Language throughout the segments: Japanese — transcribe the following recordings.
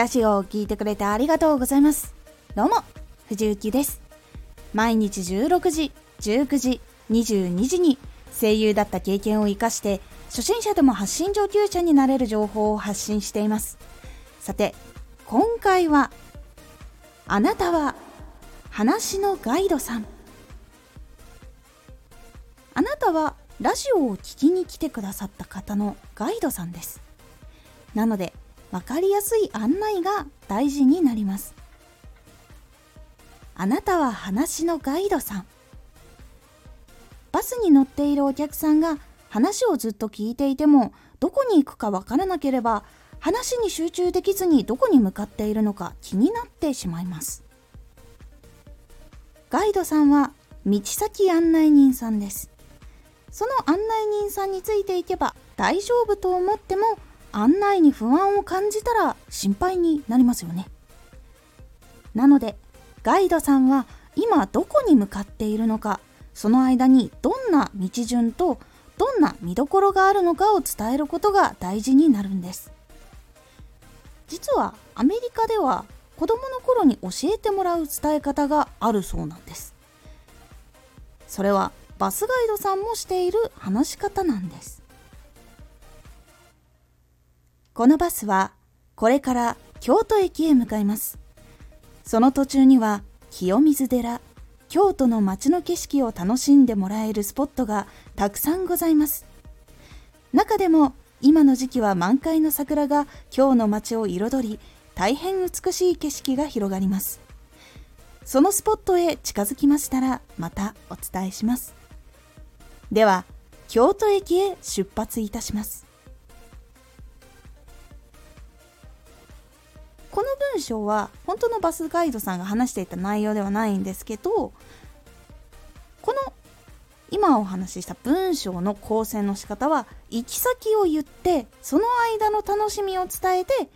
ラジオを聴いてくれてありがとうございます。どうも、藤幸です。毎日16時、19時、22時に声優だった経験を活かして初心者でも発信上級者になれる情報を発信しています。さて、今回はあなたは話のガイドさん。あなたはラジオを聴きに来てくださった方のガイドさんです。なので、分かりやすい案内が大事になります。あなたは話のガイドさん。バスに乗っているお客さんが話をずっと聞いていてもどこに行くかわからなければ話に集中できずにどこに向かっているのか気になってしまいます。ガイドさんは道先案内人さんです。その案内人さんについていけば大丈夫と思っても案内に不安を感じたら心配になりますよね。なのでガイドさんは今どこに向かっているのかその間にどんな道順とどんな見どころがあるのかを伝えることが大事になるんです。実はアメリカでは子供の頃に教えてもらう伝え方があるそうなんです。それはバスガイドさんもしている話し方なんです。このバスはこれから京都駅へ向かいます。その途中には清水寺、京都の街の景色を楽しんでもらえるスポットがたくさんございます。中でも今の時期は満開の桜が京の街を彩り、大変美しい景色が広がります。そのスポットへ近づきましたらまたお伝えします。では、京都駅へ出発いたします。文章は本当のバスガイドさんが話していた内容ではないんですけどこの今お話しした文章の構成の仕方は行き先を言ってその間の楽しみを伝えて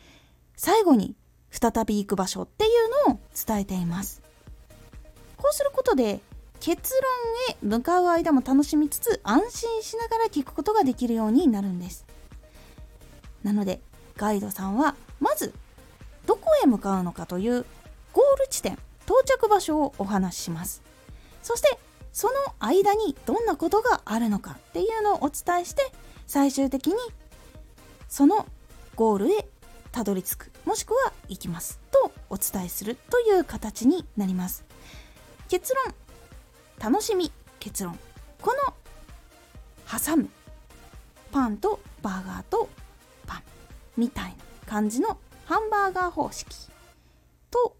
最後に再び行く場所っていうのを伝えています。こうすることで結論へ向かう間も楽しみつつ安心しながら聞くことができるようになるんです。なのでガイドさんはまずどこへ向かうのかというゴール地点到着場所をお話しします。そしてその間にどんなことがあるのかっていうのをお伝えして最終的にそのゴールへたどり着くもしくは行きますとお伝えするという形になります。結論楽しみ結論。この挟む。パンとバーガーとパンみたいな感じのハンバーガー方式と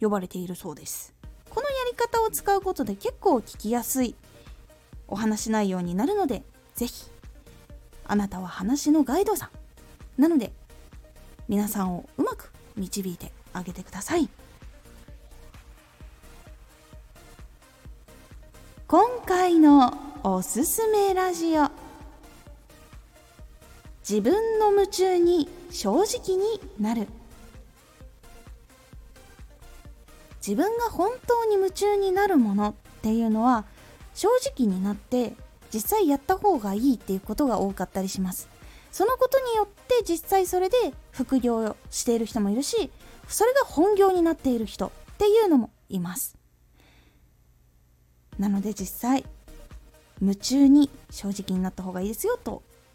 呼ばれているそうです。このやり方を使うことで結構聞きやすいお話内容になるので是非あなたは話のガイドさん。なので皆さんをうまく導いてあげてください。今回のおすすめラジオ。自分の夢中に正直になる。自分が本当に夢中になるものっていうのは正直になって実際やった方がいいっていうことが多かったりします。そのことによって実際それで副業をしている人もいるしそれが本業になっている人っていうのもいます。なので実際夢中に正直になった方がいいですよと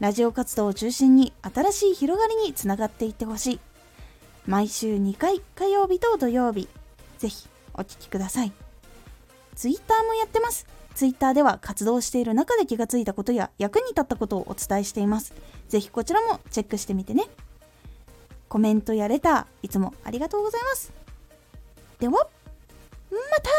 ラジオ活動を中心に新しい広がりにつながっていってほしい。毎週2回火曜日と土曜日、ぜひお聴きください。ツイッターもやってます。ツイッターでは活動している中で気がついたことや役に立ったことをお伝えしています。ぜひこちらもチェックしてみてね。コメントやレター、いつもありがとうございます。では、また